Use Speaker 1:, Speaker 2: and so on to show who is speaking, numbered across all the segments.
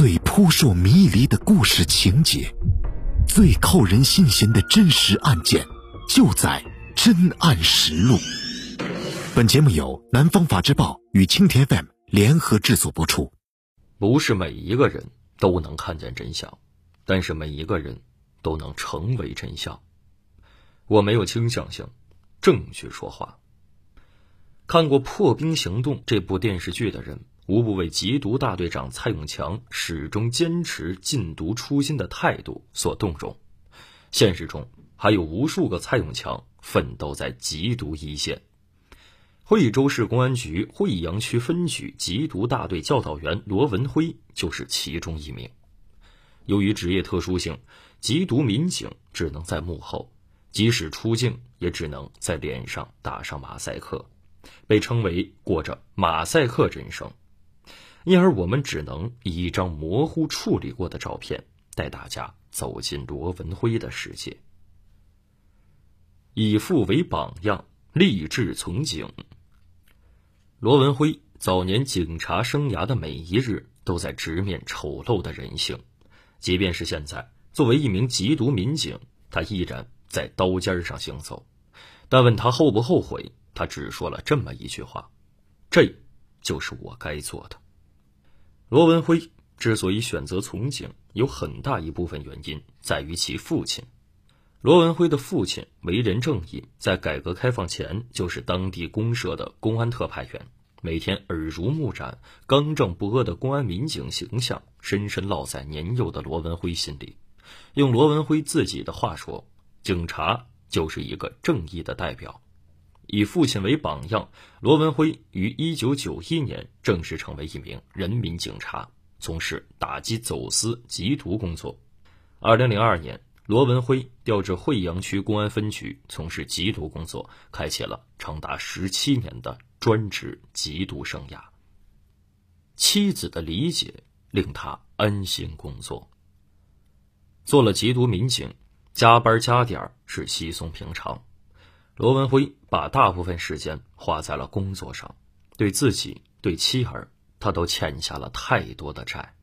Speaker 1: 最扑朔迷离的故事情节，最扣人心弦的真实案件，就在《真案实录》。本节目由南方法制报与青田 FM 联合制作播出。
Speaker 2: 不是每一个人都能看见真相，但是每一个人都能成为真相。我没有倾向性，证据说话。看过《破冰行动》这部电视剧的人，无不为缉毒大队长蔡永强始终坚持禁毒初心的态度所动容。现实中，还有无数个蔡永强奋斗在缉毒一线。惠州市公安局惠阳区分局缉毒大队教导员罗文辉就是其中一名。由于职业特殊性，缉毒民警只能在幕后，即使出镜，也只能在脸上打上马赛克。被称为过着马赛克人生，因而我们只能以一张模糊处理过的照片带大家走进罗文辉的世界。以父为榜样，立志从警。罗文辉早年警察生涯的每一日都在直面丑陋的人性，即便是现在，作为一名缉毒民警，他依然在刀尖上行走。但问他后不后悔？他只说了这么一句话：“这，就是我该做的。”罗文辉之所以选择从警，有很大一部分原因在于其父亲。罗文辉的父亲为人正义，在改革开放前就是当地公社的公安特派员，每天耳濡目染刚正不阿的公安民警形象，深深烙在年幼的罗文辉心里。用罗文辉自己的话说：“警察就是一个正义的代表。”以父亲为榜样，罗文辉于一九九一年正式成为一名人民警察，从事打击走私缉毒工作。二零零二年，罗文辉调至惠阳区公安分局从事缉毒工作，开启了长达十七年的专职缉毒生涯。妻子的理解令他安心工作。做了缉毒民警，加班加点是稀松平常。罗文辉把大部分时间花在了工作上，对自己、对妻儿，他都欠下了太多的债。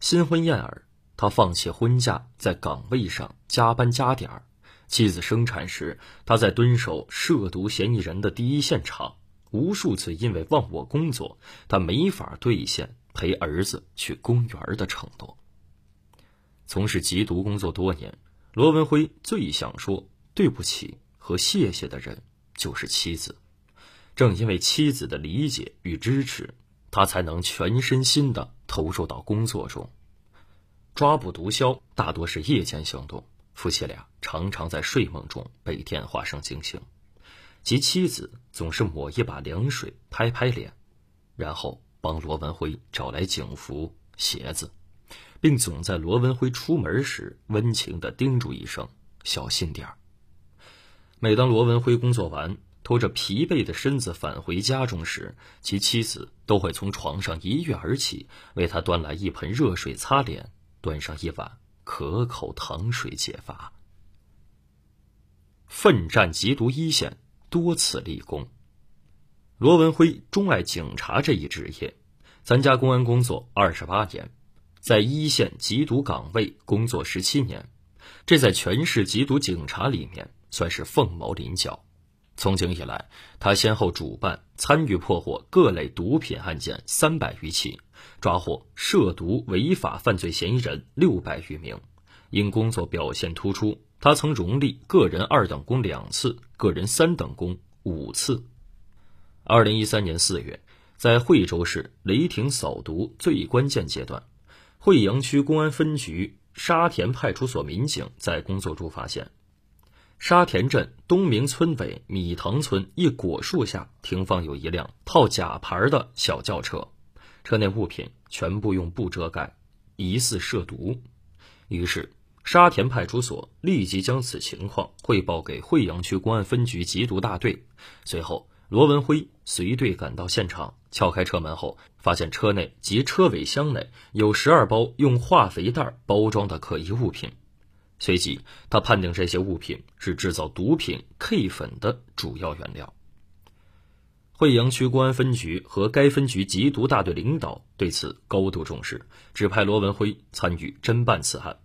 Speaker 2: 新婚燕尔，他放弃婚假，在岗位上加班加点儿。妻子生产时，他在蹲守涉毒嫌疑人的第一现场。无数次因为忘我工作，他没法兑现陪儿子去公园的承诺。从事缉毒工作多年，罗文辉最想说对不起。和谢谢的人就是妻子，正因为妻子的理解与支持，他才能全身心的投入到工作中。抓捕毒枭大多是夜间行动，夫妻俩常常在睡梦中被电话声惊醒，其妻子总是抹一把凉水，拍拍脸，然后帮罗文辉找来警服、鞋子，并总在罗文辉出门时温情的叮嘱一声：“小心点儿。”每当罗文辉工作完，拖着疲惫的身子返回家中时，其妻子都会从床上一跃而起，为他端来一盆热水擦脸，端上一碗可口糖水解乏。奋战缉毒一线，多次立功。罗文辉钟爱警察这一职业，参加公安工作二十八年，在一线缉毒岗位工作十七年，这在全市缉毒警察里面。算是凤毛麟角。从警以来，他先后主办、参与破获各类毒品案件三百余起，抓获涉毒违法犯罪嫌疑人六百余名。因工作表现突出，他曾荣立个人二等功两次，个人三等功五次。二零一三年四月，在惠州市雷霆扫毒最关键阶段，惠阳区公安分局沙田派出所民警在工作中发现。沙田镇东明村尾米塘村一果树下停放有一辆套假牌的小轿车，车内物品全部用布遮盖，疑似涉毒。于是沙田派出所立即将此情况汇报给惠阳区公安分局缉毒大队。随后，罗文辉随队赶到现场，撬开车门后，发现车内及车尾箱内有十二包用化肥袋包装的可疑物品。随即，他判定这些物品是制造毒品 K 粉的主要原料。惠阳区公安分局和该分局缉毒大队领导对此高度重视，指派罗文辉参与侦办此案。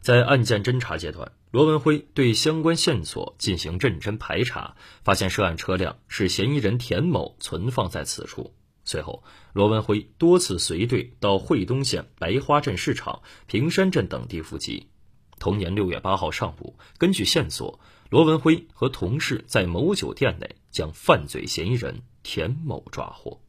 Speaker 2: 在案件侦查阶段，罗文辉对相关线索进行认真排查，发现涉案车辆是嫌疑人田某存放在此处。随后，罗文辉多次随队到惠东县白花镇市场、平山镇等地伏击。同年六月八号上午，根据线索，罗文辉和同事在某酒店内将犯罪嫌疑人田某抓获。